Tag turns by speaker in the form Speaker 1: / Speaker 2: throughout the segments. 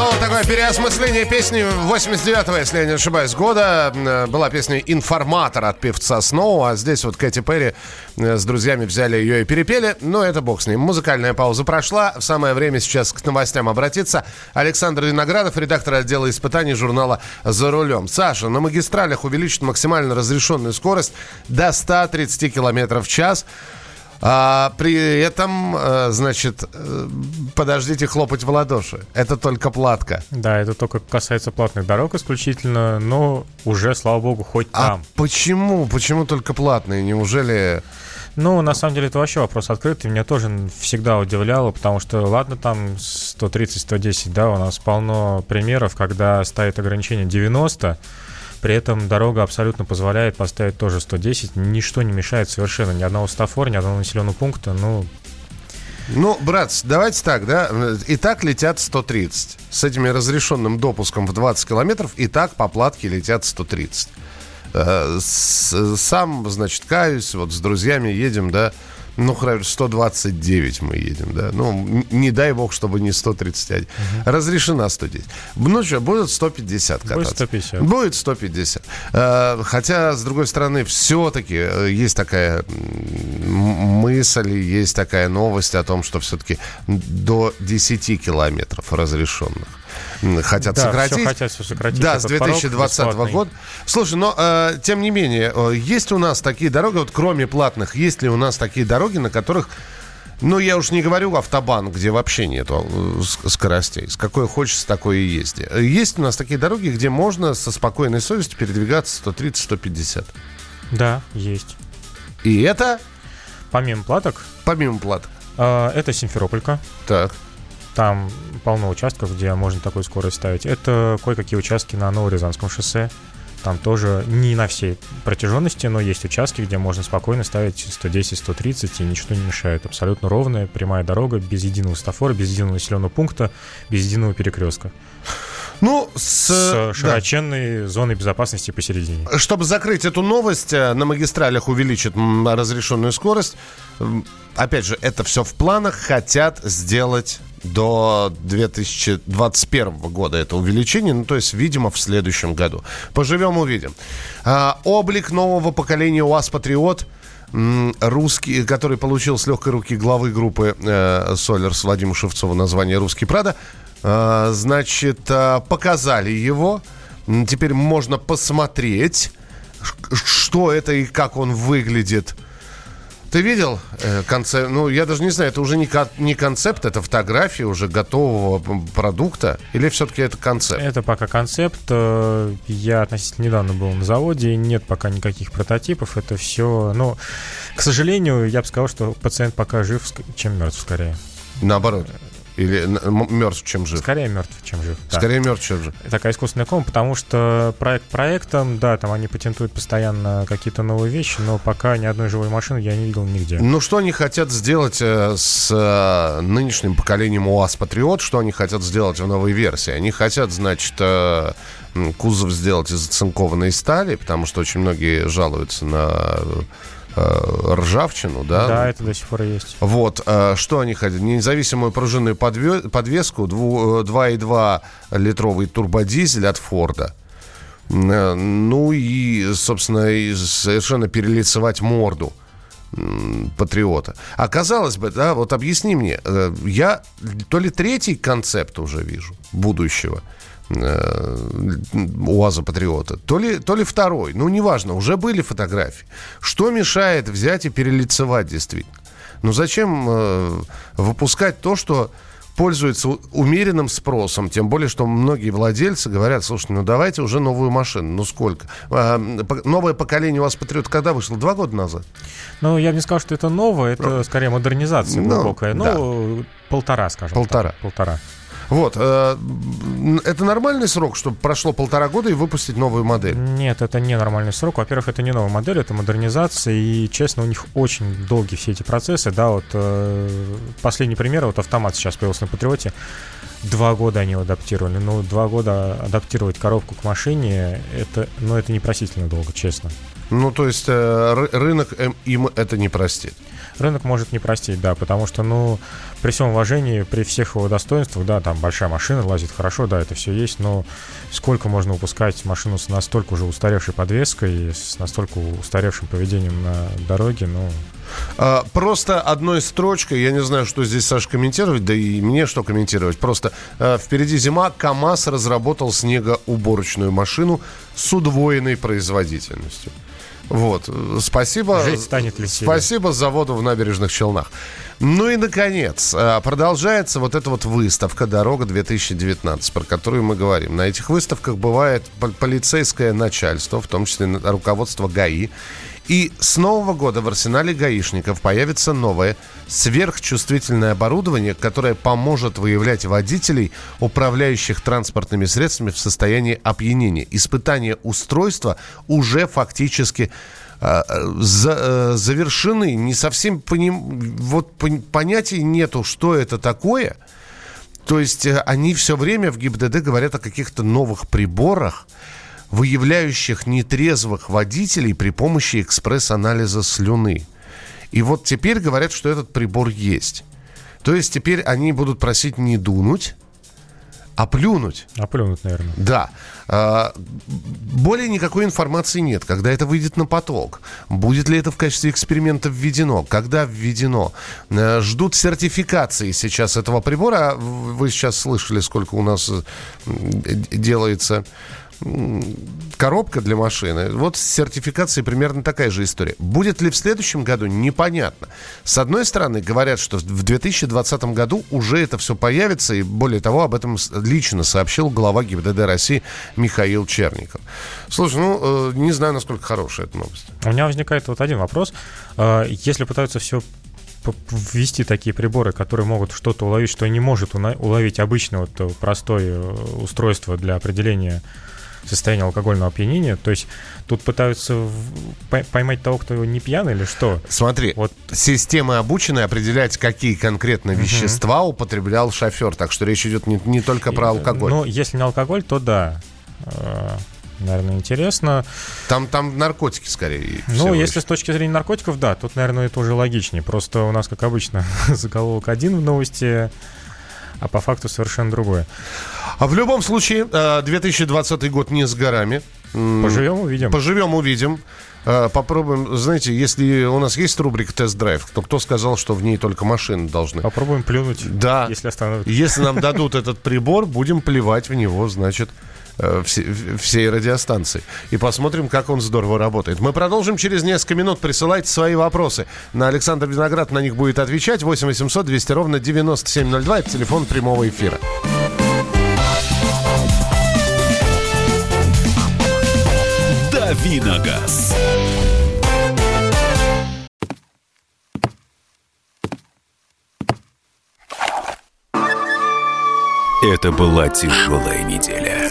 Speaker 1: Ну, такое переосмысление песни 89-го, если я не ошибаюсь, года. Э, была песня «Информатор» от певца Сноу, а здесь вот Кэти Перри э, с друзьями взяли ее и перепели. Но это бог с ним. Музыкальная пауза прошла. Самое время сейчас к новостям обратиться. Александр Виноградов, редактор отдела испытаний журнала «За рулем». Саша, на магистралях увеличат максимально разрешенную скорость до 130 км в час. А, при этом, э, значит, э, подождите хлопать в ладоши. Это только платка.
Speaker 2: Да, это только касается платных дорог исключительно, но уже, слава богу, хоть
Speaker 1: а
Speaker 2: там.
Speaker 1: почему? Почему только платные? Неужели...
Speaker 2: Ну, на самом деле, это вообще вопрос открытый. Меня тоже всегда удивляло, потому что, ладно, там 130-110, да, у нас полно примеров, когда ставит ограничение 90, при этом дорога абсолютно позволяет поставить тоже 110. Ничто не мешает совершенно ни одного стафора, ни одного населенного пункта. Ну,
Speaker 1: ну, брат, давайте так, да. И так летят 130. С этими разрешенным допуском в 20 километров и так по платке летят 130. Э, сам, значит, каюсь, вот с друзьями едем, да, ну, хорошо, 129 мы едем, да. Ну, не дай бог, чтобы не 131. Угу. Разрешена 110. Ну что, будет 150 кататься.
Speaker 2: Будет 150.
Speaker 1: Будет 150. Э, хотя, с другой стороны, все-таки э, есть такая мысль, есть такая новость о том, что все-таки до 10 километров разрешенных хотят да, сократить. Все
Speaker 2: хотят все сократить.
Speaker 1: Да, с 2020 года. Слушай, но э, тем не менее, э, есть у нас такие дороги, вот кроме платных, есть ли у нас такие дороги, на которых ну, я уж не говорю автобан, где вообще нету э, скоростей. С какой хочется, такой и езди. Есть у нас такие дороги, где можно со спокойной совестью передвигаться 130-150.
Speaker 2: Да, есть.
Speaker 1: И это?
Speaker 2: Помимо платок?
Speaker 1: Помимо платок.
Speaker 2: Э, это Симферополька.
Speaker 1: Так.
Speaker 2: Там полно участков, где можно такую скорость ставить. Это кое-какие участки на Новорязанском шоссе. Там тоже не на всей протяженности, но есть участки, где можно спокойно ставить 110-130, и ничто не мешает. Абсолютно ровная, прямая дорога, без единого стафора, без единого населенного пункта, без единого перекрестка.
Speaker 1: Ну,
Speaker 2: с, с широченной да. зоной безопасности посередине.
Speaker 1: Чтобы закрыть эту новость, э, на магистралях увеличат разрешенную скорость. Опять же, это все в планах. Хотят сделать до 2021 года это увеличение, ну то есть, видимо, в следующем году. Поживем, увидим. А, облик нового поколения УАЗ Патриот русский, который получил с легкой руки главы группы э, Солерс Владимира Шевцова название «Русский Прада», э, значит, э, показали его. Теперь можно посмотреть, что это и как он выглядит – ты видел э, концепт? Ну, я даже не знаю, это уже не, не концепт, это фотография уже готового продукта? Или все-таки это концепт?
Speaker 2: Это пока концепт. Э, я относительно недавно был на заводе, нет пока никаких прототипов. Это все, ну, к сожалению, я бы сказал, что пациент пока жив, чем мертв скорее.
Speaker 1: Наоборот. Или мертв, чем жив?
Speaker 2: Скорее мертв, чем жив.
Speaker 1: Скорее да. мертв, чем жив.
Speaker 2: Такая искусственная кома, потому что проект проектом, да, там они патентуют постоянно какие-то новые вещи, но пока ни одной живой машины я не видел нигде.
Speaker 1: Ну, что они хотят сделать э, с э, нынешним поколением УАЗ Патриот? Что они хотят сделать в новой версии? Они хотят, значит, э, кузов сделать из оцинкованной стали, потому что очень многие жалуются на ржавчину, да?
Speaker 2: Да, это до сих пор есть.
Speaker 1: Вот, э, что они хотят? Независимую пружинную подвеску, 2,2 э, литровый турбодизель от Форда. Э, ну и, собственно, и совершенно перелицевать морду патриота. А казалось бы, да, вот объясни мне, э, я то ли третий концепт уже вижу будущего – э, УАЗа Патриота, то ли, то ли второй. Ну, неважно, уже были фотографии. Что мешает взять и перелицевать действительно? Ну, зачем э, выпускать то, что пользуется умеренным спросом, тем более, что многие владельцы говорят, слушайте, ну давайте уже новую машину, ну сколько? А, новое поколение у вас Патриот когда вышло? Два года назад?
Speaker 2: Ну, я бы не сказал, что это новое, это скорее модернизация ну, глубокая, ну, да. полтора, скажем
Speaker 1: полтора.
Speaker 2: так. Полтора.
Speaker 1: Вот. Э, это нормальный срок, чтобы прошло полтора года и выпустить новую модель?
Speaker 2: Нет, это не нормальный срок. Во-первых, это не новая модель, это модернизация. И, честно, у них очень долгие все эти процессы. Да, вот э, последний пример, вот автомат сейчас появился на Патриоте. Два года они его адаптировали. Ну, два года адаптировать коробку к машине, это, ну, это непростительно долго, честно.
Speaker 1: Ну, то есть э, рынок им это не простит.
Speaker 2: Рынок может не простить, да, потому что, ну, при всем уважении, при всех его достоинствах, да, там большая машина лазит хорошо, да, это все есть, но сколько можно упускать машину с настолько уже устаревшей подвеской, с настолько устаревшим поведением на дороге, ну,
Speaker 1: а, просто одной строчкой, я не знаю, что здесь, Саша, комментировать, да и мне что комментировать. Просто а, впереди зима, КАМАЗ разработал снегоуборочную машину с удвоенной производительностью. Вот. Спасибо.
Speaker 2: Жить станет веселее.
Speaker 1: Спасибо заводу в набережных Челнах. Ну и, наконец, а, продолжается вот эта вот выставка «Дорога 2019», про которую мы говорим. На этих выставках бывает полицейское начальство, в том числе руководство ГАИ. И с нового года в арсенале гаишников появится новое сверхчувствительное оборудование, которое поможет выявлять водителей, управляющих транспортными средствами в состоянии опьянения. Испытания устройства уже фактически э, э, завершены. Не совсем поним... вот понятия нету, что это такое. То есть э, они все время в ГИБДД говорят о каких-то новых приборах, выявляющих нетрезвых водителей при помощи экспресс-анализа слюны. И вот теперь говорят, что этот прибор есть. То есть теперь они будут просить не дунуть, а плюнуть.
Speaker 2: А плюнуть, наверное.
Speaker 1: Да. А, более никакой информации нет, когда это выйдет на поток. Будет ли это в качестве эксперимента введено? Когда введено? Э, ждут сертификации сейчас этого прибора. Вы сейчас слышали, сколько у нас делается коробка для машины. Вот с сертификацией примерно такая же история. Будет ли в следующем году, непонятно. С одной стороны, говорят, что в 2020 году уже это все появится, и более того, об этом лично сообщил глава ГИБДД России Михаил Черников. Слушай, ну, э, не знаю, насколько хорошая эта новость.
Speaker 2: У меня возникает вот один вопрос. Э, если пытаются все ввести такие приборы, которые могут что-то уловить, что не может уловить обычное вот простое э, устройство для определения состояние алкогольного опьянения. То есть тут пытаются поймать того, кто не пьяный или что?
Speaker 1: Смотри, вот. системы обучены определять, какие конкретно вещества угу. употреблял шофер. Так что речь идет не, не только про алкоголь.
Speaker 2: Ну, если не алкоголь, то да э, наверное, интересно.
Speaker 1: Там, там наркотики скорее.
Speaker 2: Ну, если лишь. с точки зрения наркотиков, да, тут, наверное, это уже логичнее. Просто у нас, как обычно, заголовок один в новости, а по факту совершенно другое.
Speaker 1: А в любом случае, 2020 э, год не с горами.
Speaker 2: Поживем, увидим.
Speaker 1: Поживем, увидим. Э, попробуем, знаете, если у нас есть рубрика «Тест-драйв», то кто сказал, что в ней только машины должны?
Speaker 2: Попробуем плюнуть,
Speaker 1: да. если остановят. Если нам дадут этот прибор, будем плевать в него, значит, всей радиостанции. И посмотрим, как он здорово работает. Мы продолжим через несколько минут. Присылайте свои вопросы. На Александр Виноград на них будет отвечать. 8 800 200 ровно 9702. Это телефон прямого эфира.
Speaker 3: Давиногаз. Это была тяжелая неделя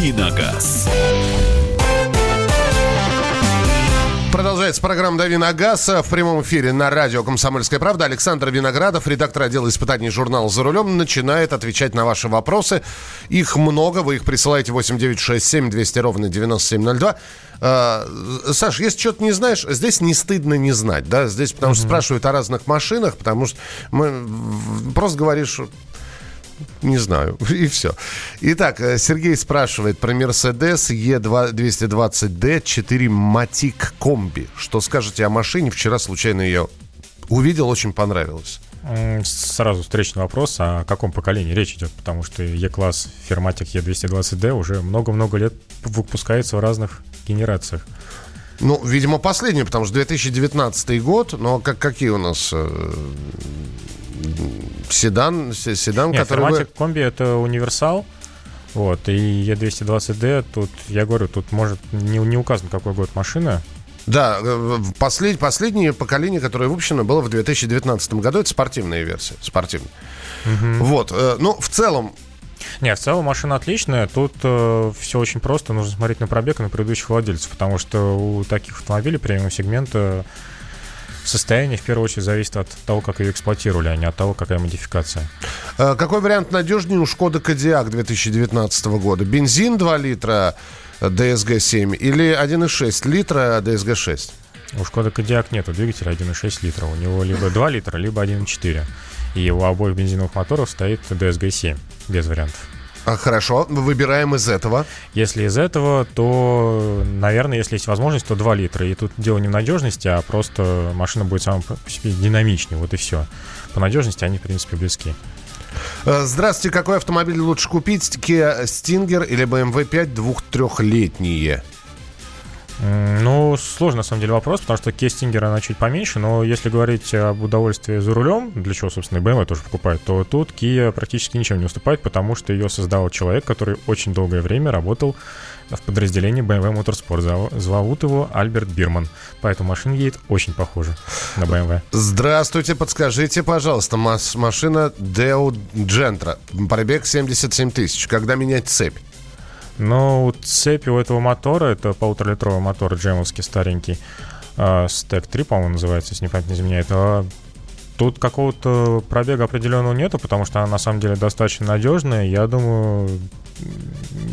Speaker 3: Давиногаз.
Speaker 1: Продолжается программа «Дави на газ» в прямом эфире на радио «Комсомольская правда». Александр Виноградов, редактор отдела испытаний журнала «За рулем», начинает отвечать на ваши вопросы. Их много, вы их присылаете 8967 200 ровно 9702. А, Саш, если что-то не знаешь, здесь не стыдно не знать, да? Здесь потому что спрашивают о разных машинах, потому что мы просто говоришь не знаю. И все. Итак, э, Сергей спрашивает про Mercedes E220D 4 Matic комби. Что скажете о машине? Вчера случайно ее увидел, очень понравилось.
Speaker 2: Сразу встречный вопрос, о каком поколении речь идет, потому что E-класс Firmatic E220D уже много-много лет выпускается в разных генерациях.
Speaker 1: Ну, видимо, последний, потому что 2019 год, но как, какие у нас э, седан, седан,
Speaker 2: Нет, который... Вы... комби это универсал. Вот, и E220D, тут, я говорю, тут может не, не указан, какой год машина,
Speaker 1: Да, э, послед, последнее поколение, которое выпущено, было в 2019 году. Это спортивная версия. Спортивная. Вот. э, Ну, в целом,
Speaker 2: Не, в целом машина отличная. Тут э, все очень просто. Нужно смотреть на пробег и на предыдущих владельцев, потому что у таких автомобилей премиум сегмента состояние в первую очередь зависит от того, как ее эксплуатировали, а не от того, какая модификация.
Speaker 1: э, какой вариант надежнее у Шкода Кодиак 2019 года? Бензин 2 литра DSG-7 или 1,6 литра DSG-6?
Speaker 2: У Шкода Кодиак нету двигателя 1,6 литра. У него либо 2 литра, либо 1,4. И у обоих бензиновых моторов стоит DSG-7, без вариантов.
Speaker 1: А, хорошо, выбираем из этого.
Speaker 2: Если из этого, то, наверное, если есть возможность, то 2 литра. И тут дело не в надежности, а просто машина будет сама по себе динамичнее, вот и все. По надежности они, в принципе, близки.
Speaker 1: Э, Здравствуйте, какой автомобиль лучше купить? Kia Stinger или BMW 5 двух-трехлетние?
Speaker 2: Ну, сложный, на самом деле, вопрос, потому что Кестингер, она чуть поменьше, но если говорить об удовольствии за рулем, для чего, собственно, и BMW тоже покупает, то тут Kia практически ничем не уступает, потому что ее создал человек, который очень долгое время работал в подразделении BMW Motorsport. Зов- Зовут его Альберт Бирман. Поэтому машина едет очень похоже на BMW.
Speaker 1: Здравствуйте, подскажите, пожалуйста, машина Deo Gentra, пробег 77 тысяч, когда менять цепь?
Speaker 2: Но у цепи у этого мотора, это полуторалитровый мотор джемовский старенький, а, Stack 3, по-моему, называется, если не память не изменяет, а Тут какого-то пробега определенного нету, потому что она на самом деле достаточно надежная. Я думаю,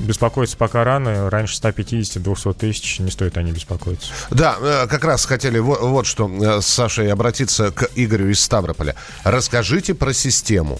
Speaker 2: беспокоиться пока рано. Раньше 150-200 тысяч не стоит о ней беспокоиться.
Speaker 1: Да, э, как раз хотели вот, вот что э, с Сашей обратиться к Игорю из Ставрополя. Расскажите про систему.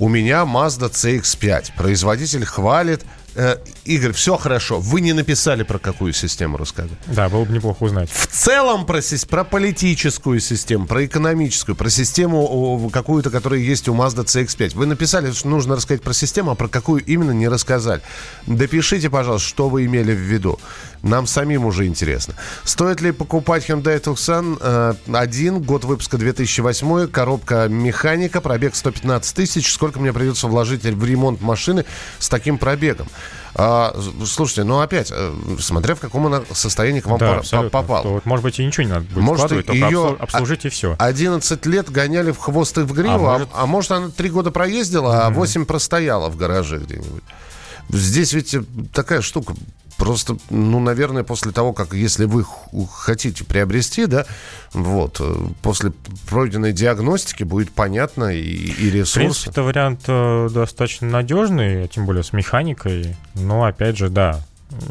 Speaker 1: У меня Mazda CX-5. Производитель хвалит. Э, Игорь, все хорошо. Вы не написали про какую систему рассказать.
Speaker 2: Да, было бы неплохо узнать.
Speaker 1: В целом про, про политическую систему, про экономическую, про систему какую-то, которая есть у Mazda CX-5. Вы написали, что нужно рассказать про систему, а про какую именно не рассказали. Допишите, пожалуйста, что вы имели в виду. Нам самим уже интересно. Стоит ли покупать Hyundai Tucson э, один, год выпуска 2008, коробка механика, пробег 115 тысяч. Сколько мне придется вложить в ремонт машины с таким пробегом? А, слушайте, ну опять, э, смотря в каком она состоянии к вам
Speaker 2: да,
Speaker 1: пора-
Speaker 2: абсолютно.
Speaker 1: попал.
Speaker 2: То вот, может быть, и ничего не надо будет
Speaker 1: Может,
Speaker 2: вкладывать, только
Speaker 1: её-
Speaker 2: обслу- обслужить и все.
Speaker 1: 11 лет гоняли в хвост и в гриву, а
Speaker 2: А
Speaker 1: может, а может она 3 года проездила, а 8 простояла в гараже где-нибудь. Здесь ведь э, такая штука. Просто, ну, наверное, после того, как, если вы хотите приобрести, да, вот, э, после пройденной диагностики будет понятно и, и
Speaker 2: В
Speaker 1: ресурсы.
Speaker 2: принципе, это вариант э, достаточно надежный, тем более с механикой. Но, опять же, да,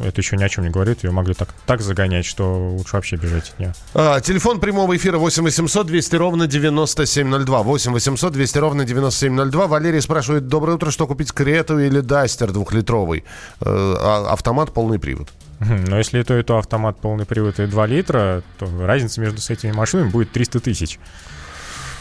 Speaker 2: это еще ни о чем не говорит. Ее могли так, так загонять, что лучше вообще бежать от нее.
Speaker 1: А, телефон прямого эфира 8 800 200 ровно 9702. 8 800 200 ровно 9702. Валерий спрашивает, доброе утро, что купить, Крету или Дастер двухлитровый? Э, а- автомат, полный привод.
Speaker 2: Мгм. Но если и то, и то автомат полный привод и 2 литра, то разница между с этими машинами будет 300 тысяч.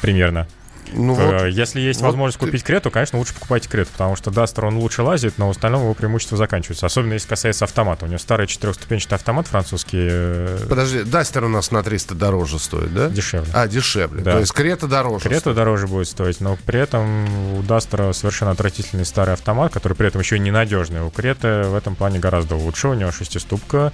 Speaker 2: Примерно.
Speaker 1: Ну
Speaker 2: Э,
Speaker 1: вот,
Speaker 2: Если есть
Speaker 1: вот
Speaker 2: возможность
Speaker 1: ты-
Speaker 2: купить Крету, конечно, лучше покупайте Крету, потому что Дастер, он лучше лазит, но в остальном его преимущество заканчивается. Особенно если касается автомата. У него старый четырехступенчатый автомат французский э,
Speaker 1: подожди, Дастер у нас на 300 дороже стоит, да?
Speaker 2: дешевле.
Speaker 1: А, дешевле.
Speaker 2: Да.
Speaker 1: То есть Крета дороже.
Speaker 2: Крета
Speaker 1: стоит.
Speaker 2: дороже будет стоить, но при этом у Дастера совершенно отвратительный старый автомат, который при этом еще и ненадежный. У Креты в этом плане гораздо лучше. У него шестиступка.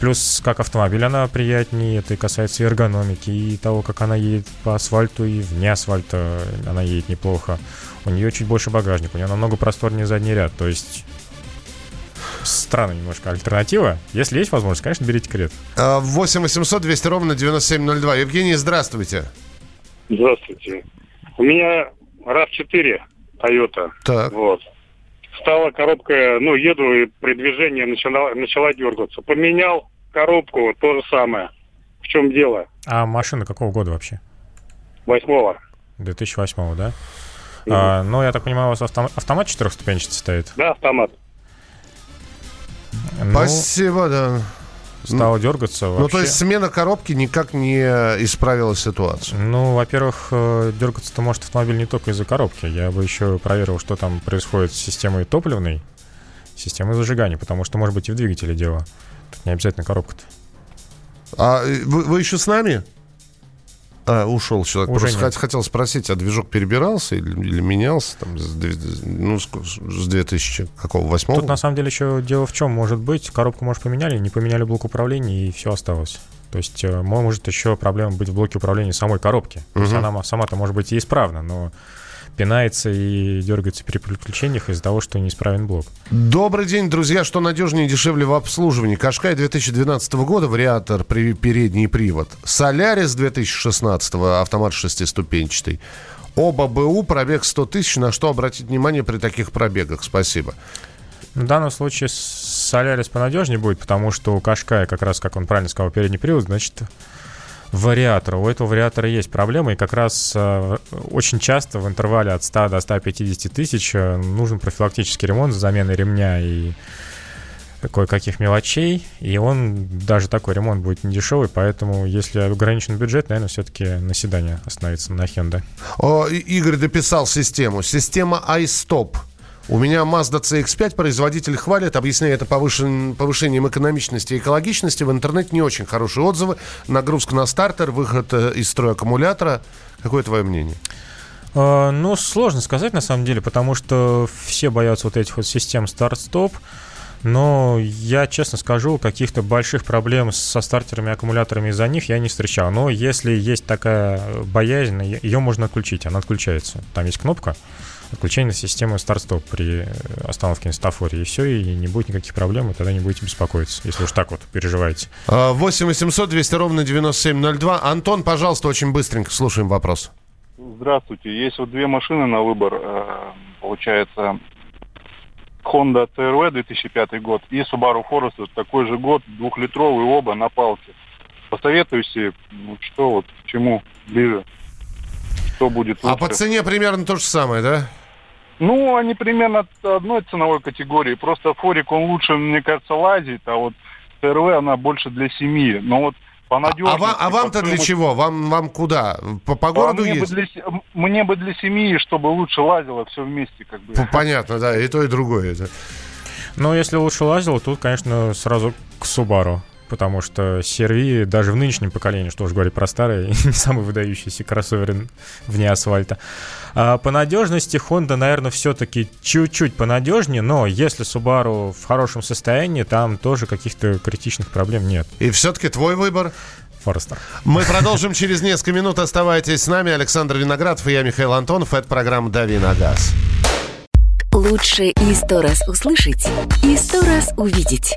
Speaker 2: Плюс, как автомобиль, она приятнее. Это и касается и эргономики, и того, как она едет по асфальту, и вне асфальта она едет неплохо. У нее чуть больше багажник, у нее намного просторнее задний ряд. То есть странная немножко альтернатива. Если есть возможность, конечно, берите Крет.
Speaker 1: А, 8 800 200 ровно 9702. Евгений, здравствуйте.
Speaker 4: Здравствуйте. У меня RAV4 Toyota.
Speaker 1: Так.
Speaker 4: Вот. Стала коробка, ну, еду и при движении начала, начала дергаться. Поменял коробку, то же самое. В чем дело?
Speaker 2: А машина какого года вообще?
Speaker 4: Восьмого.
Speaker 2: 2008 да? А, ну, я так понимаю, у вас автом- автомат четырехступенчатый стоит?
Speaker 4: Да, автомат.
Speaker 2: Ну,
Speaker 1: Спасибо, да.
Speaker 2: Стало дергаться вообще.
Speaker 1: Ну, то есть смена коробки никак не исправила ситуацию.
Speaker 2: Ну, во-первых, э, дергаться-то может автомобиль не только из-за коробки. Я бы еще проверил, что там происходит с системой топливной, системой зажигания, потому что, может быть, и в двигателе дело. Тут не обязательно коробка-то.
Speaker 1: А э, вы, вы еще с нами? А, ушел человек.
Speaker 2: Уже
Speaker 1: Просто
Speaker 2: нет.
Speaker 1: хот- хотел спросить, а движок перебирался или, или менялся там с, ну, с, с 2000 какого, восьмого?
Speaker 2: Тут на самом деле еще дело в чем может быть. Коробку, может, поменяли, не поменяли блок управления, и все осталось. То есть э, может еще проблема быть в блоке управления самой коробки. То есть она ма- сама-то может быть и исправна, но пинается и дергается при переключениях из-за того, что неисправен блок.
Speaker 1: Добрый день, друзья. Что надежнее и дешевле в обслуживании? Кашкай 2012 года, вариатор, при- передний привод. Солярис 2016, автомат шестиступенчатый. Оба БУ, пробег 100 тысяч. На что обратить внимание при таких пробегах? Спасибо.
Speaker 2: В данном случае Солярис понадежнее будет, потому что у Кашкая, как раз, как он правильно сказал, передний привод, значит, вариатор. У этого вариатора есть проблемы, и как раз э, очень часто в интервале от 100 до 150 тысяч э, нужен профилактический ремонт с заменой ремня и кое-каких мелочей, и он, даже такой ремонт будет не дешевый, поэтому если ограничен бюджет, наверное, все-таки на седане остановиться на Hyundai.
Speaker 1: О, Игорь дописал систему. Система iStop. У меня Mazda CX-5, производитель хвалит, объясняя это повышен- повышением экономичности и экологичности. В интернете не очень хорошие отзывы. Нагрузка на стартер, выход э, из строя аккумулятора. Какое твое мнение?
Speaker 2: Э, Ну, сложно сказать на самом деле, потому что все боятся вот этих вот систем старт-стоп. Но я честно скажу, каких-то больших проблем со стартерами и аккумуляторами из-за них я не встречал. Но если есть такая боязнь, ее можно отключить, она отключается. Там есть кнопка отключения системы старт-стоп при э, остановке на светофоре. И все, и не будет никаких проблем, и тогда не будете беспокоиться, если уж так вот переживаете.
Speaker 1: А, 8 800 200 ровно 9702. Антон, пожалуйста, очень быстренько слушаем вопрос.
Speaker 5: Здравствуйте. Есть вот две машины на выбор. э, Получается, Honda CRV 2005 год и Subaru Forester такой же год, двухлитровый оба на палке. Посоветуйте, ну, что вот, к чему ближе, что будет
Speaker 1: А
Speaker 5: лучше.
Speaker 1: по цене примерно то же самое, да?
Speaker 5: Ну, они примерно одной ценовой категории. Просто Форик, он лучше, мне кажется, лазит, а вот CRV, она больше для семьи. Но вот по
Speaker 1: А,
Speaker 5: надежности...
Speaker 1: вам- а вам-то для чего? Вам, вам куда? По, по
Speaker 5: А
Speaker 1: городу
Speaker 5: мне, бы
Speaker 1: есть?
Speaker 5: для, се- мне бы для семьи, чтобы лучше лазило все вместе, как бы.
Speaker 1: Понятно, да, и то, и другое. это.
Speaker 2: Но если лучше лазил, тут, конечно, сразу к Subaru. Потому что CR-V даже в нынешнем поколении, что уж говорить про старые, не самый выдающийся кроссовер вне асфальта. А по надежности Honda, наверное, все-таки чуть-чуть понадежнее, но если Subaru в хорошем состоянии, там тоже каких-то критичных проблем нет.
Speaker 1: И все-таки твой выбор?
Speaker 2: Форестер.
Speaker 1: Мы продолжим через несколько минут. Оставайтесь с нами. Александр Виноградов и я, Михаил Антонов. Это программа «Дави на газ».
Speaker 6: Лучше и сто раз услышать, и сто раз увидеть.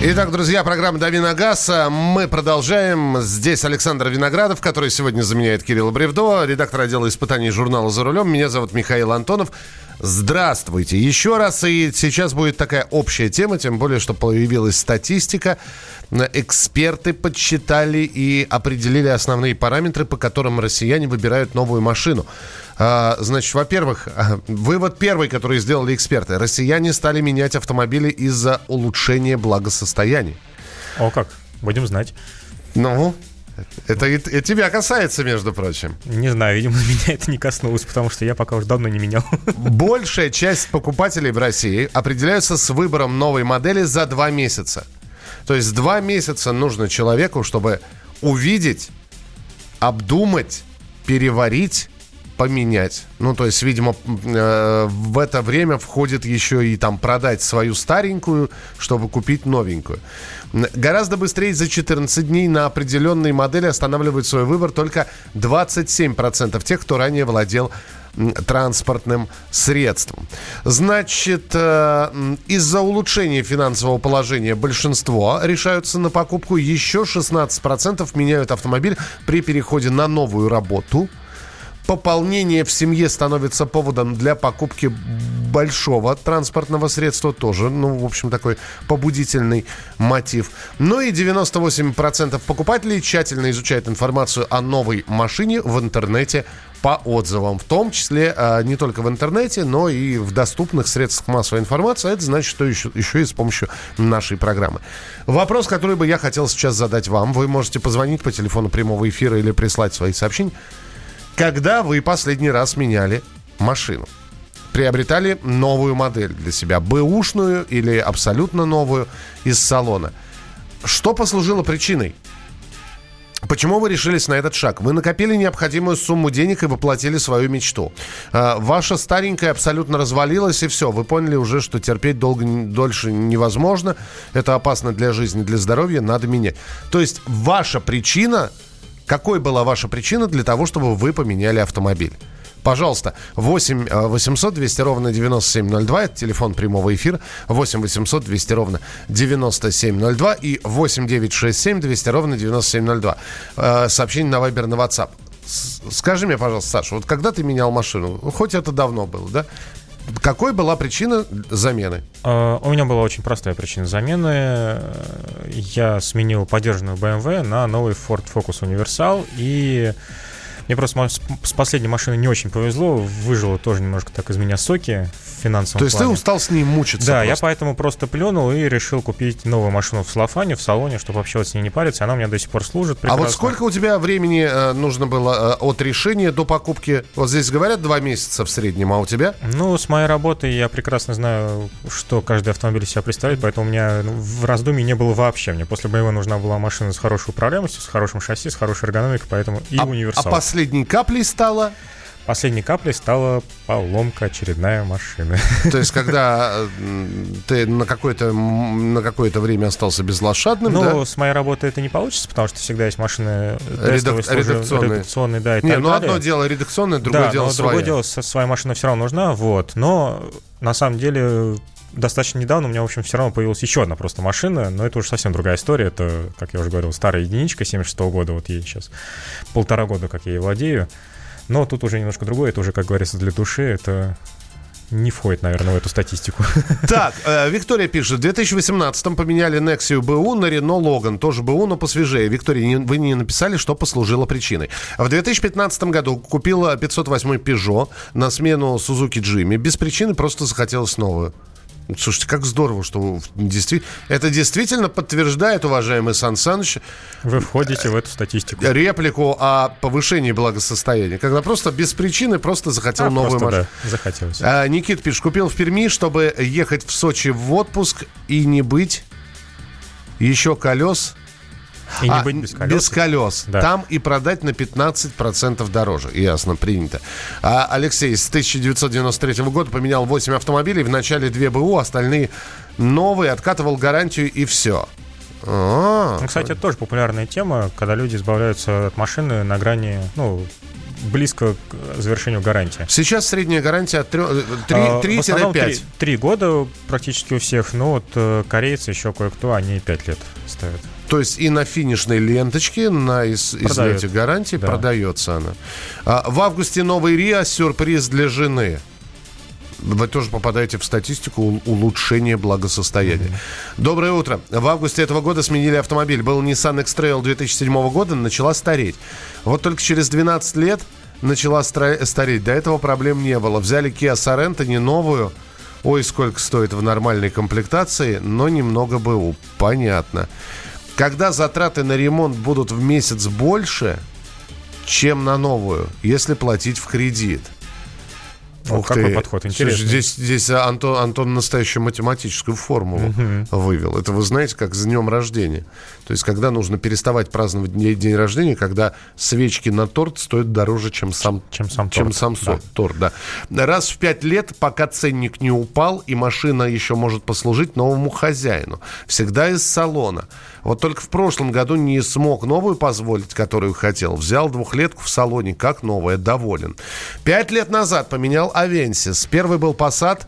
Speaker 1: Итак, друзья, программа «Дави на газ». Мы продолжаем. Здесь Александр Виноградов, который сегодня заменяет Кирилла Бревдо, редактор отдела испытаний журнала «За рулем». Меня зовут Михаил Антонов. Здравствуйте еще раз. И сейчас будет такая общая тема, тем более, что появилась статистика. Эксперты подсчитали и определили основные параметры, по которым россияне выбирают новую машину. А, Значит, во-первых, а, вывод первый, который сделали эксперты. Россияне стали менять автомобили из-за улучшения благосостояния.
Speaker 2: О, как? Будем знать.
Speaker 1: Ну, это и, и тебя касается, между прочим.
Speaker 2: Не знаю, видимо, меня это не коснулось, потому что я пока уже давно не менял.
Speaker 1: Большая часть покупателей в России определяются с выбором новой модели за два месяца. То есть два месяца нужно человеку, чтобы увидеть, обдумать, переварить, поменять. Ну, то есть, видимо, э, в это время входит еще и там продать свою старенькую, чтобы купить новенькую. Гораздо быстрее за 14 дней на определенные модели останавливают свой выбор только 27% тех, кто ранее владел транспортным средством. Значит, э, из-за улучшения финансового положения большинство решаются на покупку. Еще 16% меняют автомобиль при переходе на новую работу. Пополнение в семье становится поводом для покупки большого транспортного средства. Тоже, ну, в общем, такой побудительный мотив. Ну и 98% покупателей тщательно изучают информацию о новой машине в интернете по отзывам, в том числе э, не только в интернете, но и в доступных средствах массовой информации. Это значит, что еще, еще и с помощью нашей программы. Вопрос, который бы я хотел сейчас задать вам. Вы можете позвонить по телефону прямого эфира или прислать свои сообщения. Когда вы последний раз меняли машину? Приобретали новую модель для себя, бэушную или абсолютно новую из салона. Что послужило причиной? Почему вы решились на этот шаг? Вы накопили необходимую сумму денег и воплотили свою мечту. А, ваша старенькая абсолютно развалилась, и все. Вы поняли уже, что терпеть долго, дольше невозможно. Это опасно для жизни, для здоровья. Надо менять. То есть ваша причина... Какой была ваша причина для того, чтобы вы поменяли автомобиль? Пожалуйста, 8 800 200 ровно 9702. Это телефон прямого эфира. 8 800 200 ровно 9702. И 8 967 200 ровно 9702. Э, сообщение на Вайбер на WhatsApp. Скажи мне, пожалуйста, Саша, вот когда ты менял машину, хоть это давно было, да? Какой была причина замены?
Speaker 2: Uh, у меня была очень простая причина замены. Я сменил поддержанную BMW на новый Ford Focus Universal и мне просто с последней машиной не очень повезло. Выжило тоже немножко так из меня соки в финансовом
Speaker 1: То есть
Speaker 2: плане.
Speaker 1: ты устал с ней мучиться
Speaker 2: Да,
Speaker 1: просто.
Speaker 2: я поэтому просто плюнул и решил купить новую машину в Салафане, в салоне, чтобы вообще вот с ней не париться. Она у меня до сих пор служит
Speaker 1: прекрасно. А вот сколько у тебя времени э, нужно было э, от решения до покупки? Вот здесь говорят два месяца в среднем, а у тебя?
Speaker 2: Ну, с моей работы я прекрасно знаю, что каждый автомобиль себя представляет, поэтому у меня ну, в раздумье не было вообще. Мне после BMW нужна была машина с хорошей управляемостью, с хорошим шасси, с хорошей эргономикой, поэтому и
Speaker 1: а,
Speaker 2: универсал.
Speaker 1: А последней каплей стало?
Speaker 2: Последней каплей стала поломка очередная машины.
Speaker 1: То есть, когда ты на какое-то, на какое-то время остался безлошадным,
Speaker 2: ну,
Speaker 1: да?
Speaker 2: с моей работы это не получится, потому что всегда есть машины
Speaker 1: Редак- редакционные.
Speaker 2: редакционные, да, и
Speaker 1: Не,
Speaker 2: так
Speaker 1: ну
Speaker 2: далее.
Speaker 1: одно дело редакционное, другое
Speaker 2: да,
Speaker 1: дело
Speaker 2: но
Speaker 1: своя.
Speaker 2: другое дело, своя машина все равно нужна, вот. Но на самом деле достаточно недавно у меня, в общем, все равно появилась еще одна просто машина, но это уже совсем другая история. Это, как я уже говорил, старая единичка 76 года, вот ей сейчас полтора года, как я ей владею. Но тут уже немножко другое, это уже, как говорится, для души, это не входит, наверное, в эту статистику.
Speaker 1: Так, э, Виктория пишет, в 2018-м поменяли Nexia БУ на Renault Logan, тоже БУ, но посвежее. Виктория, не, вы не написали, что послужило причиной. В 2015 году купила 508 Peugeot на смену Suzuki Jimmy. Без причины просто захотелось новую. Слушайте, как здорово, что действительно, это действительно подтверждает, уважаемый Сан Саныч,
Speaker 2: Вы входите в эту статистику.
Speaker 1: реплику о повышении благосостояния. Когда просто без причины просто захотел
Speaker 2: А,
Speaker 1: новую
Speaker 2: просто,
Speaker 1: машину.
Speaker 2: да, захотелось.
Speaker 1: А, Никит пишет, купил в Перми, чтобы ехать в Сочи в отпуск и не быть еще колес.
Speaker 2: И не
Speaker 1: А,
Speaker 2: быть без колес.
Speaker 1: Без колес.
Speaker 2: Да.
Speaker 1: Там и продать на 15% дороже. Ясно, принято. А Алексей с 1993 года поменял 8 автомобилей. В начале 2 БУ, остальные новые. Откатывал гарантию и все. А,
Speaker 2: Ну, кстати, это тоже популярная тема, когда люди избавляются от машины на грани, ну, близко к завершению гарантии.
Speaker 1: Сейчас средняя гарантия от
Speaker 2: А, в основном
Speaker 1: 3-5.
Speaker 2: три- Три года практически у всех, но вот э, корейцы, еще кое-кто, они пять лет ставят.
Speaker 1: То есть и на финишной ленточке, на из,
Speaker 2: Продают.
Speaker 1: изъятие гарантии
Speaker 2: Да.
Speaker 1: продается она. А, в августе новый РИА сюрприз для жены. Вы тоже попадаете в статистику улучшения благосостояния. Доброе утро. В августе этого года сменили автомобиль. Был Nissan X-Trail 2007 года, начала стареть. Вот только через 12 лет начала стареть. До этого проблем не было. Взяли Kia Sorento, не новую. Ой, сколько стоит в нормальной комплектации, но немного БУ. Понятно. Когда затраты на ремонт будут в месяц больше, чем на новую, если платить в кредит?
Speaker 2: Вот какой подход интересный.
Speaker 1: Здесь, здесь Антон, Антон настоящую математическую формулу вывел. Это вы знаете, как с днем рождения. То есть, когда нужно переставать праздновать день, день рождения, когда свечки на торт стоят дороже, чем сам,
Speaker 2: Чем сам
Speaker 1: чем
Speaker 2: торт.
Speaker 1: сам
Speaker 2: Да.
Speaker 1: торт. Да. Раз в пять лет, пока ценник не упал, и машина еще может послужить новому хозяину. Всегда из салона. Вот только в прошлом году не смог новую позволить, которую хотел. Взял двухлетку в салоне, как новая, доволен. Пять лет назад поменял Авенсис. Первый был Passat.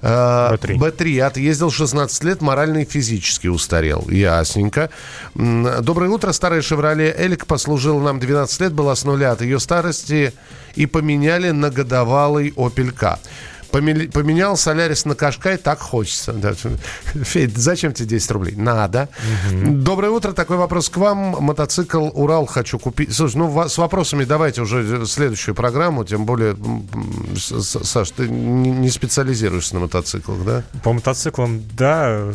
Speaker 1: э,
Speaker 2: B3.
Speaker 1: B3. Отъездил 16 лет, морально и физически устарел. Ясненько. Доброе утро. Старая «Шевроле Элик» послужила нам 12 лет, была с нуля от ее старости и поменяли на годовалый «Опель К». Помели- поменял Солярис на Кашкай, так хочется. Да. Федь, зачем тебе 10 рублей? Надо. Доброе утро, такой вопрос к вам. Мотоцикл Урал хочу купить. Слушай, ну с вопросами давайте уже следующую программу, тем более, Саш, ты не специализируешься на мотоциклах, да?
Speaker 2: По мотоциклам, да.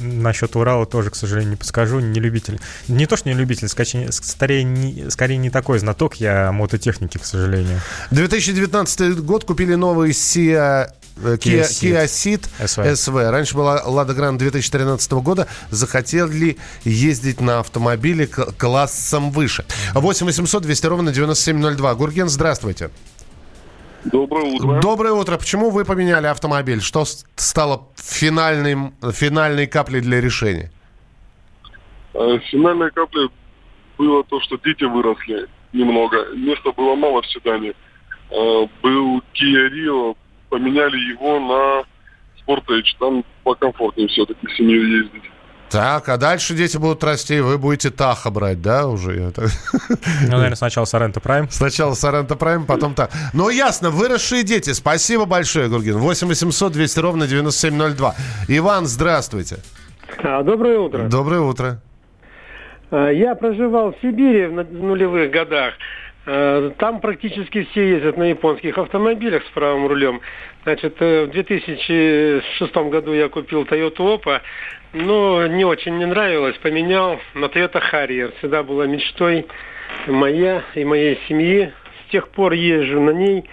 Speaker 2: Насчет Урала тоже, к сожалению, не подскажу. Не любитель. Не то, что не любитель, скорее, скорее, не, скорее не такой знаток я мототехники, к сожалению.
Speaker 1: 2019 год купили новый Kia э, Kia,
Speaker 2: Kia
Speaker 1: Kia Ceed
Speaker 2: SV.
Speaker 1: SV. Раньше была Lada Grant 2013 года. Захотели ездить на автомобиле классом выше. 8 800 200 ровно 9702. Гурген, здравствуйте.
Speaker 5: Доброе утро.
Speaker 1: Доброе утро. Почему вы поменяли автомобиль? Что стало финальным, финальной каплей для решения?
Speaker 5: Э, Финальной каплей было то, что дети выросли немного. Места было мало в седане. Э, Был Kia Rio, поменяли его на Sportage. Там покомфортнее все-таки с семьей ездить.
Speaker 1: Так, а дальше дети будут расти, и вы будете Таха брать, да, уже?
Speaker 2: Ну, наверное, сначала Соренто Прайм.
Speaker 1: Сначала Соренто Прайм, потом так. Ну, ясно, выросшие дети. Спасибо большое, Гургин. 8 800 200 ровно 9702. Иван, здравствуйте.
Speaker 7: А, Доброе утро.
Speaker 1: Доброе утро.
Speaker 7: А, Я проживал в Сибири в нулевых годах. А, Там практически все ездят на японских автомобилях с правым рулем. Значит, э, в 2006 году я купил Toyota Oppo, но не очень мне нравилось, поменял на Toyota Harrier. Всегда была мечтой моя и моей семьи. С тех пор езжу на ней.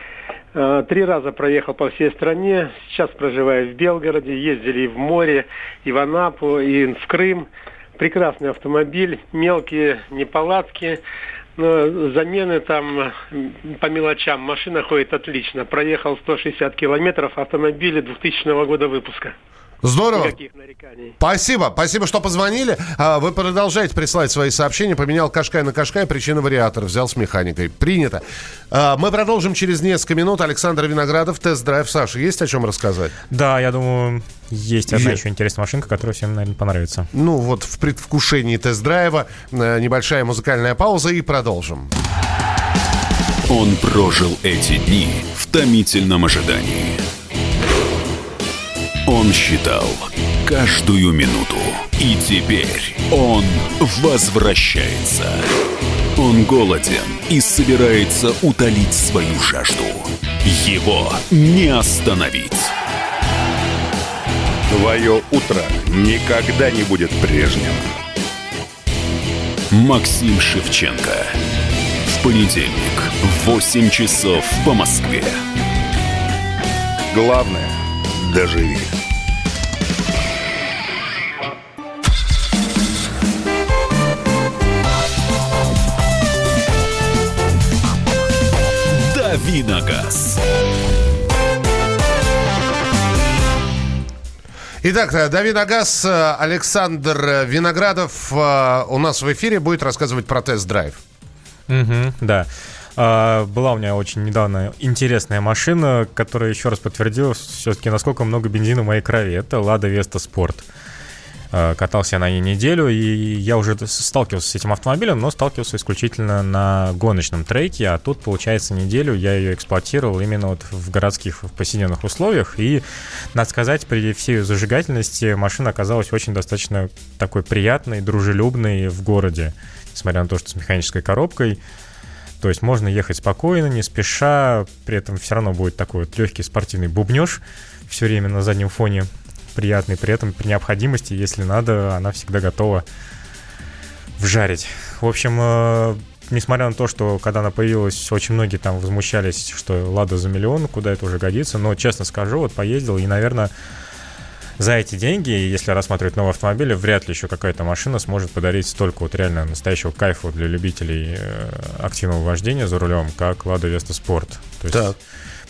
Speaker 7: А, Три раза проехал по всей стране. Сейчас проживаю в Белгороде. Ездили и в море, и в Анапу, и в Крым. Прекрасный автомобиль, мелкие неполадки, замены там м, по мелочам. Машина ходит отлично. Проехал 160 километров, автомобиля 2000 года выпуска.
Speaker 1: Здорово.
Speaker 7: Никаких нареканий.
Speaker 1: Спасибо, спасибо, что позвонили. А, Вы продолжаете присылать свои сообщения. Поменял Кашкай на Кашкай, причина вариатор. Взял с механикой. Принято. А, Мы продолжим через несколько минут. Александр Виноградов, тест-драйв. Саша, есть о чем рассказать?
Speaker 2: Да, я думаю, есть одна еще интересная машинка, которая всем, наверное, понравится.
Speaker 1: Ну, вот в предвкушении тест-драйва э, небольшая музыкальная пауза и продолжим.
Speaker 3: Он прожил эти дни в томительном ожидании. Он считал каждую минуту. И теперь он возвращается. Он голоден и собирается утолить свою жажду. Его не остановить.
Speaker 8: Твое утро никогда не будет прежним.
Speaker 3: Максим Шевченко. В понедельник в 8 часов по Москве.
Speaker 8: Главное – доживи.
Speaker 3: Давиногаз.
Speaker 1: Итак, э, Давид Агас, э, Александр Виноградов э, у нас в эфире будет рассказывать про тест-драйв.
Speaker 2: Мгм, да. А, Была у меня очень недавно интересная машина, которая еще раз подтвердила все-таки, насколько много бензина в моей крови. Это Lada Vesta Sport. А, Катался я на ней неделю, и я уже сталкивался с этим автомобилем, но сталкивался исключительно на гоночном треке, а тут, получается, неделю я ее эксплуатировал именно вот в городских в повседневных условиях, и, надо сказать, при всей зажигательности машина оказалась очень достаточно такой приятной, дружелюбной в городе, несмотря на то, что с механической коробкой. То есть можно ехать спокойно, не спеша, при этом все равно будет такой вот легкий спортивный бубнеж все время на заднем фоне приятный. При этом при необходимости, если надо, она всегда готова вжарить. В общем, э, несмотря на то, что когда она появилась, очень многие там возмущались, что Лада за миллион, куда это уже годится. Но, честно скажу, вот поездил, и, наверное, за эти деньги, если рассматривать новые автомобили, вряд ли еще какая-то машина сможет подарить столько вот реально настоящего кайфа для любителей э, активного вождения за рулем, как Lada Vesta Sport. То есть
Speaker 1: Так.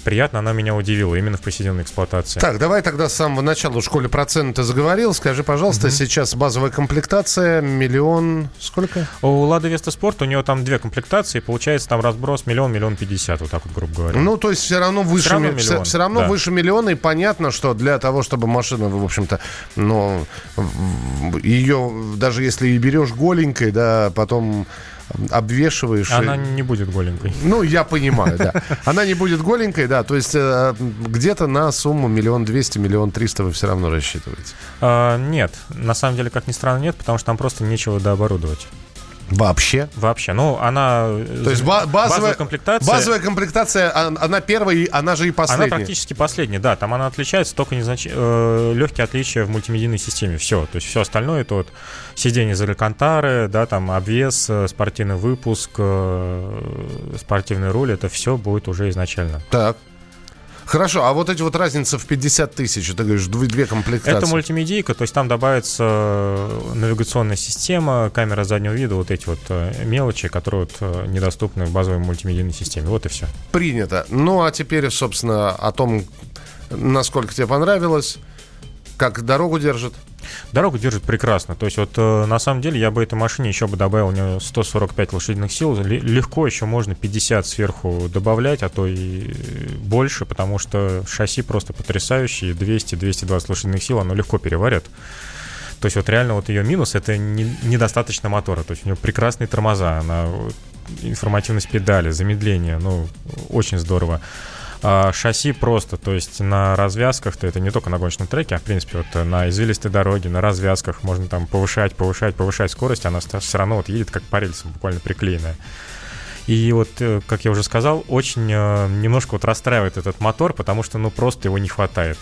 Speaker 2: Приятно она меня удивила именно в повседневной эксплуатации.
Speaker 1: Так, давай тогда с самого начала. В школе проценты заговорил. Скажи, пожалуйста, сейчас базовая комплектация миллион... Сколько?
Speaker 2: У Lada Vesta Sport у нее там две комплектации, получается там разброс миллион, миллион пятьдесят, вот так вот, грубо говоря.
Speaker 1: Ну, то есть все равно выше,
Speaker 2: равно
Speaker 1: ми- все,
Speaker 2: миллион,
Speaker 1: все равно
Speaker 2: да.
Speaker 1: выше миллиона, и понятно, что для того, чтобы машина, в общем-то, ну, ее, даже если и берешь голенькой, да, потом обвешиваешь.
Speaker 2: Она
Speaker 1: и-
Speaker 2: не будет голенькой.
Speaker 1: Ну, я понимаю, да. Она не будет голенькой, да. То есть э, где-то на сумму миллион двести, миллион триста вы все равно рассчитываете.
Speaker 2: А, нет, на самом деле, как ни странно, нет, потому что там просто нечего дооборудовать.
Speaker 1: Вообще.
Speaker 2: Вообще. Ну, она...
Speaker 1: То есть ба- базовая,
Speaker 2: комплектация...
Speaker 1: базовая комплектация, она первая, она же и последняя.
Speaker 2: Она практически последняя, да. Там она отличается, только незнач... э, легкие отличия в мультимедийной системе. Все. То есть все остальное это вот сиденье из алькантары, да, там обвес, э, спортивный выпуск, э, спортивный руль. Это все будет уже изначально.
Speaker 1: Так. Хорошо, а вот эти вот разница в 50 тысяч, ты говоришь, две, две комплектации.
Speaker 2: Это мультимедийка, то есть там добавится э, навигационная система, камера заднего вида, вот эти вот э, мелочи, которые вот э, недоступны в базовой мультимедийной системе. Вот и все.
Speaker 1: Принято. Ну, а теперь, собственно, о том, насколько тебе понравилось, как дорогу держит.
Speaker 2: Дорогу держит прекрасно. То есть вот э, на самом деле я бы этой машине еще бы добавил у нее 145 лошадиных сил. Ле- Легко еще можно 50 сверху добавлять, а то и больше, потому что шасси просто потрясающие. 200-220 лошадиных сил оно легко переварит. То есть вот реально вот ее минус это не- недостаточно мотора. То есть у нее прекрасные тормоза, она информативность педали, замедление, ну очень здорово. А шасси просто, то есть на развязках-то это не только на гоночном треке, а в принципе вот на извилистой дороге, на развязках можно там повышать, повышать, повышать скорость, она все равно вот едет как по рельсам, буквально приклеенная. И вот, э, как я уже сказал, очень э, немножко вот расстраивает этот мотор, потому что, ну, просто его не хватает.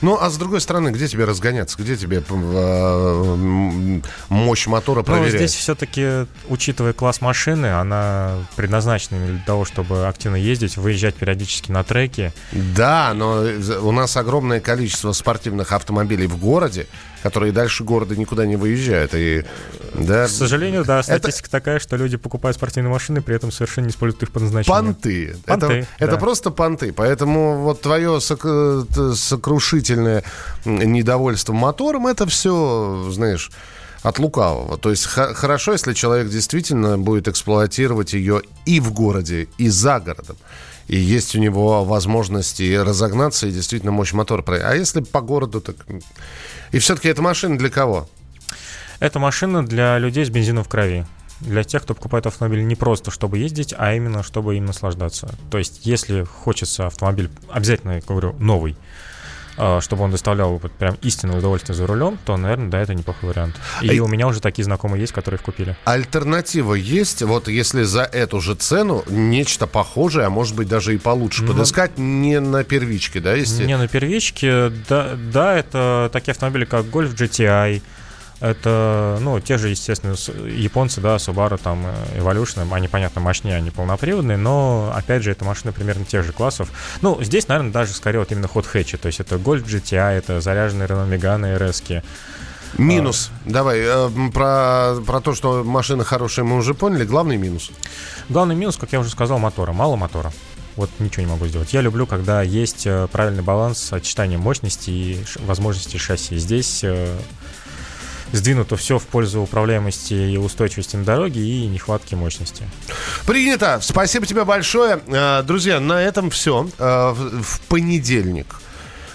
Speaker 1: Ну, а с другой стороны, где тебе разгоняться? Где тебе э, мощь мотора
Speaker 2: Но
Speaker 1: проверять?
Speaker 2: Ну, здесь все-таки, учитывая класс машины, она предназначена для того, чтобы активно ездить, выезжать периодически на треки.
Speaker 1: Да, но у нас огромное количество спортивных автомобилей в городе, которые дальше города никуда не выезжают. И, да,
Speaker 2: К сожалению, да,
Speaker 1: Это-
Speaker 2: статистика такая, что люди покупают спортивные машины, при этом совершенно не используют их по назначению.
Speaker 1: Понты.
Speaker 2: Понты,
Speaker 1: это, это
Speaker 2: да.
Speaker 1: просто понты. Поэтому вот твое сок- э, сокрушительное недовольство мотором, это все, знаешь, от лукавого. То есть хорошо, если человек действительно будет эксплуатировать ее и в городе, и за городом. И есть у него возможности разогнаться и действительно мощь мотора. А если по городу, так... И все-таки эта машина для кого?
Speaker 2: Это машина для людей с бензином в крови. Для тех, кто покупает автомобиль не просто чтобы ездить, а именно чтобы им наслаждаться. То есть, если хочется автомобиль, обязательно, я говорю, новый, чтобы он доставлял вот прям истинное удовольствие за рулем, то, наверное, да, это неплохой вариант. И
Speaker 1: А
Speaker 2: у меня уже такие знакомые есть, которые их купили.
Speaker 1: Альтернатива есть, вот если за эту же цену нечто похожее, а может быть даже и получше
Speaker 2: Ну,
Speaker 1: подыскать не на первичке, да, если...
Speaker 2: Не на первичке, да, да, это такие автомобили, как Golf GTI, это, ну, те же, естественно, японцы, да, Subaru, там, э, Evolution, они, понятно, мощнее, они полноприводные, но, опять же, это машины примерно тех же классов. Ну, здесь, наверное, даже скорее вот именно ход хэтчи, то есть это Golf GTI, это заряженные Renault Megane RS.
Speaker 1: Минус. Давай, э, про, про то, что машина хорошая, мы уже поняли. Главный минус.
Speaker 2: Главный минус, как я уже сказал, мотора. Мало мотора. Вот ничего не могу сделать. Я люблю, когда есть э, правильный баланс сочетания мощности и возможностей шасси. Здесь э, сдвинуто все в пользу управляемости и устойчивости на дороге и нехватки мощности.
Speaker 1: Принято. Спасибо тебе большое. Э, Друзья, на этом все. В в понедельник.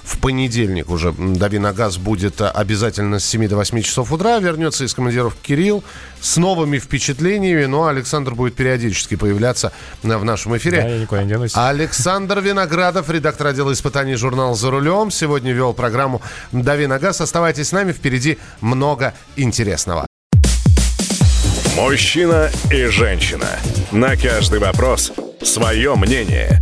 Speaker 1: В понедельник уже «Дави на газ» будет э, обязательно с 7 до 8 часов утра. Вернется из командировки Кирилл с новыми впечатлениями. Ну, а Александр будет периодически появляться э, в нашем эфире.
Speaker 2: Да, я никуда не денусь.
Speaker 1: Александр Виноградов, редактор отдела испытаний журнала «За рулем». Сегодня вел программу «Дави на газ». Оставайтесь с нами, впереди много интересного.
Speaker 3: Мужчина и женщина. На каждый вопрос свое мнение.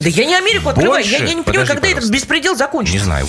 Speaker 9: Да я не Америку открываю.
Speaker 10: Больше?
Speaker 9: Я, я не понимаю,
Speaker 10: Подожди,
Speaker 9: когда этот
Speaker 10: пожалуйста.
Speaker 9: беспредел закончится.
Speaker 10: Не знаю.